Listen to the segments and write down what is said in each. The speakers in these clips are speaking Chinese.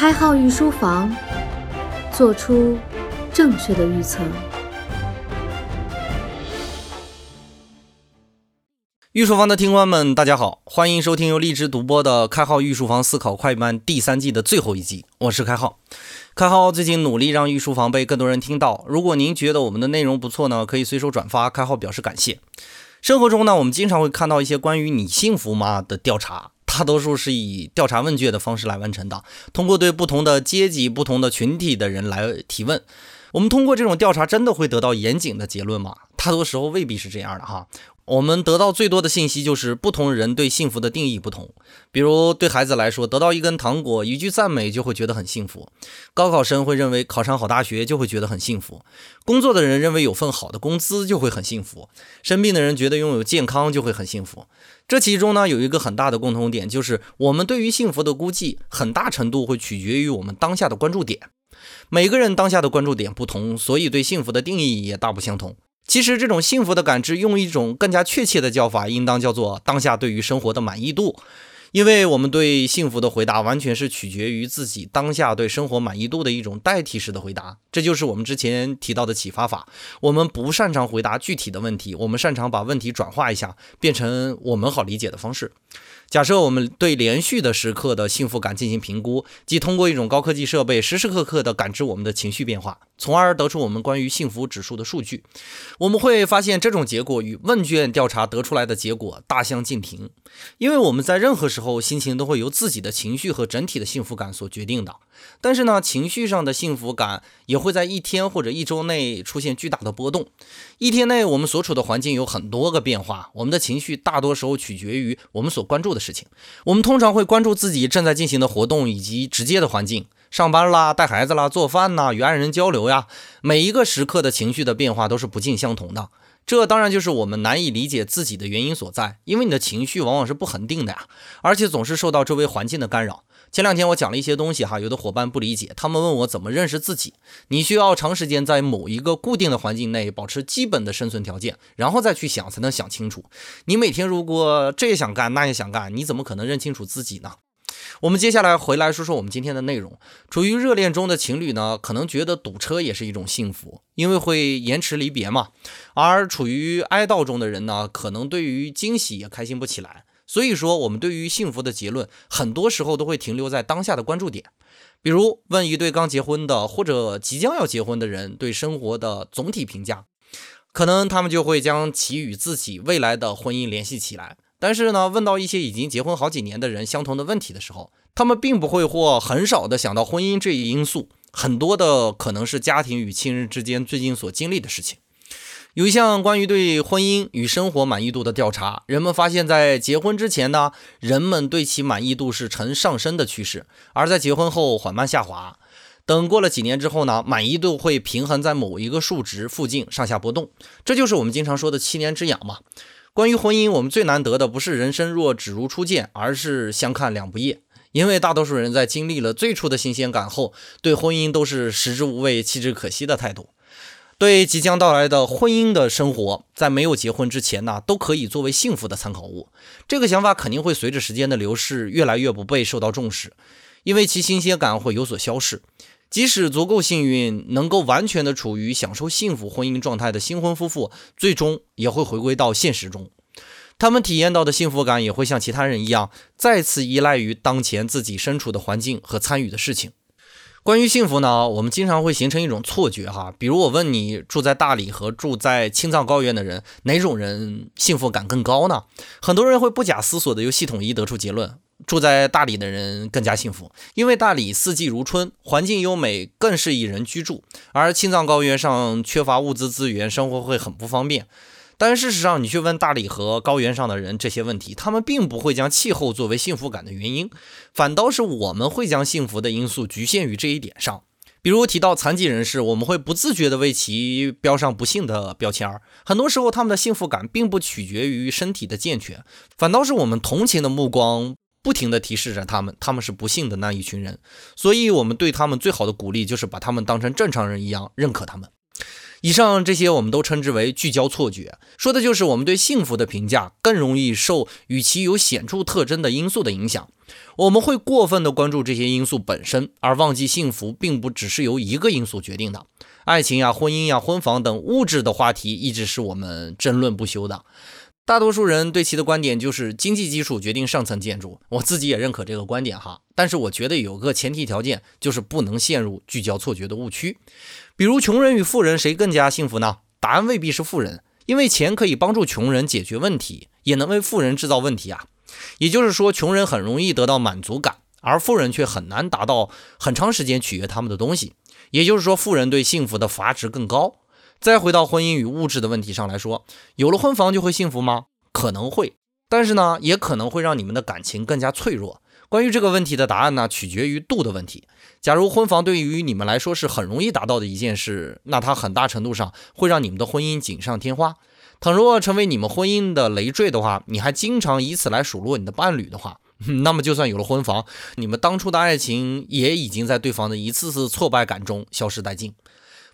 开号御书房，做出正确的预测。御书房的听官们，大家好，欢迎收听由荔枝独播的《开号御书房思考快慢》第三季的最后一集。我是开号，开号最近努力让御书房被更多人听到。如果您觉得我们的内容不错呢，可以随手转发，开号表示感谢。生活中呢，我们经常会看到一些关于“你幸福吗”的调查，大多数是以调查问卷的方式来完成的，通过对不同的阶级、不同的群体的人来提问。我们通过这种调查，真的会得到严谨的结论吗？大多时候未必是这样的哈。我们得到最多的信息就是不同人对幸福的定义不同。比如对孩子来说，得到一根糖果、一句赞美就会觉得很幸福；高考生会认为考上好大学就会觉得很幸福；工作的人认为有份好的工资就会很幸福；生病的人觉得拥有健康就会很幸福。这其中呢，有一个很大的共同点，就是我们对于幸福的估计，很大程度会取决于我们当下的关注点。每个人当下的关注点不同，所以对幸福的定义也大不相同。其实，这种幸福的感知，用一种更加确切的叫法，应当叫做当下对于生活的满意度。因为我们对幸福的回答，完全是取决于自己当下对生活满意度的一种代替式的回答。这就是我们之前提到的启发法。我们不擅长回答具体的问题，我们擅长把问题转化一下，变成我们好理解的方式。假设我们对连续的时刻的幸福感进行评估，即通过一种高科技设备时时刻刻地感知我们的情绪变化，从而得出我们关于幸福指数的数据，我们会发现这种结果与问卷调查得出来的结果大相径庭。因为我们在任何时候心情都会由自己的情绪和整体的幸福感所决定的。但是呢，情绪上的幸福感也会在一天或者一周内出现巨大的波动。一天内，我们所处的环境有很多个变化，我们的情绪大多时候取决于我们所关注的事情。我们通常会关注自己正在进行的活动以及直接的环境，上班啦、带孩子啦、做饭呐、与爱人交流呀，每一个时刻的情绪的变化都是不尽相同的。这当然就是我们难以理解自己的原因所在，因为你的情绪往往是不恒定的呀，而且总是受到周围环境的干扰。前两天我讲了一些东西哈，有的伙伴不理解，他们问我怎么认识自己。你需要长时间在某一个固定的环境内保持基本的生存条件，然后再去想，才能想清楚。你每天如果这也想干，那也想干，你怎么可能认清楚自己呢？我们接下来回来说说我们今天的内容。处于热恋中的情侣呢，可能觉得堵车也是一种幸福，因为会延迟离别嘛。而处于哀悼中的人呢，可能对于惊喜也开心不起来。所以说，我们对于幸福的结论，很多时候都会停留在当下的关注点。比如问一对刚结婚的或者即将要结婚的人对生活的总体评价，可能他们就会将其与自己未来的婚姻联系起来。但是呢，问到一些已经结婚好几年的人相同的问题的时候，他们并不会或很少的想到婚姻这一因素，很多的可能是家庭与亲人之间最近所经历的事情。有一项关于对婚姻与生活满意度的调查，人们发现，在结婚之前呢，人们对其满意度是呈上升的趋势，而在结婚后缓慢下滑。等过了几年之后呢，满意度会平衡在某一个数值附近上下波动。这就是我们经常说的七年之痒嘛。关于婚姻，我们最难得的不是人生若只如初见，而是相看两不厌。因为大多数人在经历了最初的新鲜感后，对婚姻都是食之无味，弃之可惜的态度。对即将到来的婚姻的生活，在没有结婚之前呢，都可以作为幸福的参考物。这个想法肯定会随着时间的流逝，越来越不被受到重视，因为其新鲜感会有所消逝。即使足够幸运，能够完全的处于享受幸福婚姻状态的新婚夫妇，最终也会回归到现实中。他们体验到的幸福感，也会像其他人一样，再次依赖于当前自己身处的环境和参与的事情。关于幸福呢，我们经常会形成一种错觉哈。比如我问你，住在大理和住在青藏高原的人，哪种人幸福感更高呢？很多人会不假思索的由系统一得出结论：住在大理的人更加幸福，因为大理四季如春，环境优美，更适宜人居住；而青藏高原上缺乏物资资源，生活会很不方便。但事实上，你去问大理和高原上的人这些问题，他们并不会将气候作为幸福感的原因，反倒是我们会将幸福的因素局限于这一点上。比如提到残疾人士，我们会不自觉地为其标上不幸的标签儿。很多时候，他们的幸福感并不取决于身体的健全，反倒是我们同情的目光不停地提示着他们，他们是不幸的那一群人。所以，我们对他们最好的鼓励就是把他们当成正常人一样认可他们。以上这些我们都称之为聚焦错觉，说的就是我们对幸福的评价更容易受与其有显著特征的因素的影响。我们会过分的关注这些因素本身，而忘记幸福并不只是由一个因素决定的。爱情呀、婚姻呀、婚房等物质的话题一直是我们争论不休的。大多数人对其的观点就是经济基础决定上层建筑，我自己也认可这个观点哈。但是我觉得有个前提条件，就是不能陷入聚焦错觉的误区。比如穷人与富人谁更加幸福呢？答案未必是富人，因为钱可以帮助穷人解决问题，也能为富人制造问题啊。也就是说，穷人很容易得到满足感，而富人却很难达到很长时间取悦他们的东西。也就是说，富人对幸福的阀值更高。再回到婚姻与物质的问题上来说，有了婚房就会幸福吗？可能会，但是呢，也可能会让你们的感情更加脆弱。关于这个问题的答案呢，取决于度的问题。假如婚房对于你们来说是很容易达到的一件事，那它很大程度上会让你们的婚姻锦上添花。倘若成为你们婚姻的累赘的话，你还经常以此来数落你的伴侣的话，那么就算有了婚房，你们当初的爱情也已经在对方的一次次挫败感中消失殆尽。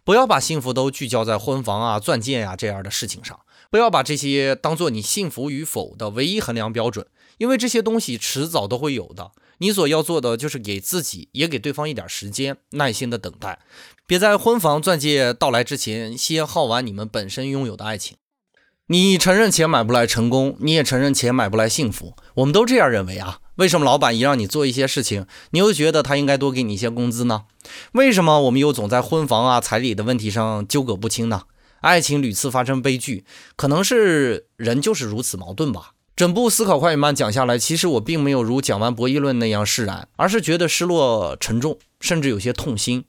不要把幸福都聚焦在婚房啊、钻戒呀这样的事情上，不要把这些当做你幸福与否的唯一衡量标准，因为这些东西迟早都会有的。你所要做的就是给自己也给对方一点时间，耐心的等待，别在婚房钻戒到来之前先耗完你们本身拥有的爱情。你承认钱买不来成功，你也承认钱买不来幸福，我们都这样认为啊。为什么老板一让你做一些事情，你又觉得他应该多给你一些工资呢？为什么我们又总在婚房啊、彩礼的问题上纠葛不清呢？爱情屡次发生悲剧，可能是人就是如此矛盾吧。整部思考快与慢讲下来，其实我并没有如讲完博弈论那样释然，而是觉得失落沉重，甚至有些痛心。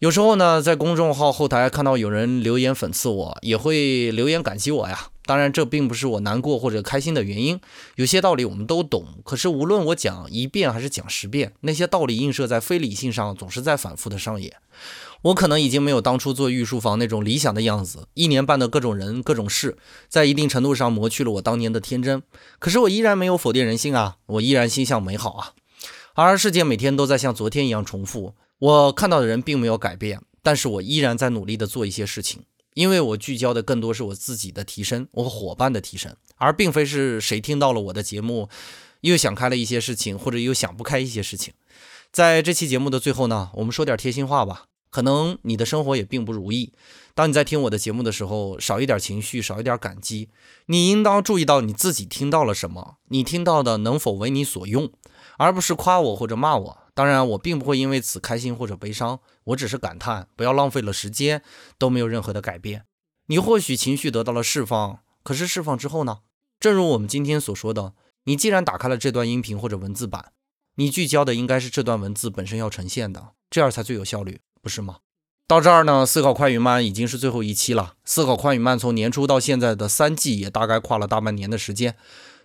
有时候呢，在公众号后台看到有人留言讽刺我，也会留言感激我呀。当然，这并不是我难过或者开心的原因。有些道理我们都懂，可是无论我讲一遍还是讲十遍，那些道理映射在非理性上，总是在反复的上演。我可能已经没有当初做御书房那种理想的样子，一年半的各种人、各种事，在一定程度上磨去了我当年的天真。可是我依然没有否定人性啊，我依然心向美好啊。而世界每天都在像昨天一样重复。我看到的人并没有改变，但是我依然在努力的做一些事情，因为我聚焦的更多是我自己的提升，我和伙伴的提升，而并非是谁听到了我的节目，又想开了一些事情，或者又想不开一些事情。在这期节目的最后呢，我们说点贴心话吧。可能你的生活也并不如意，当你在听我的节目的时候，少一点情绪，少一点感激，你应当注意到你自己听到了什么，你听到的能否为你所用，而不是夸我或者骂我。当然，我并不会因为此开心或者悲伤，我只是感叹，不要浪费了时间，都没有任何的改变。你或许情绪得到了释放，可是释放之后呢？正如我们今天所说的，你既然打开了这段音频或者文字版，你聚焦的应该是这段文字本身要呈现的，这样才最有效率，不是吗？到这儿呢，思考快与慢已经是最后一期了。思考快与慢从年初到现在的三季，也大概跨了大半年的时间。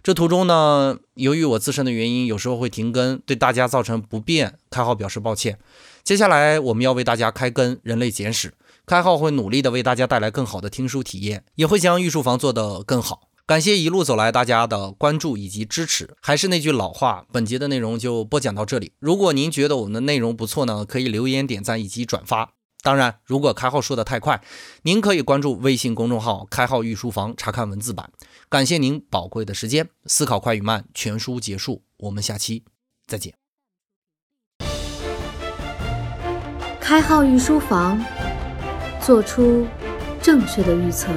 这途中呢，由于我自身的原因，有时候会停更，对大家造成不便，开号表示抱歉。接下来我们要为大家开更《人类简史》，开号会努力的为大家带来更好的听书体验，也会将御书房做得更好。感谢一路走来大家的关注以及支持。还是那句老话，本节的内容就播讲到这里。如果您觉得我们的内容不错呢，可以留言点赞以及转发。当然，如果开号说的太快，您可以关注微信公众号“开号御书房”查看文字版。感谢您宝贵的时间，思考快与慢全书结束，我们下期再见。开号御书房，做出正确的预测。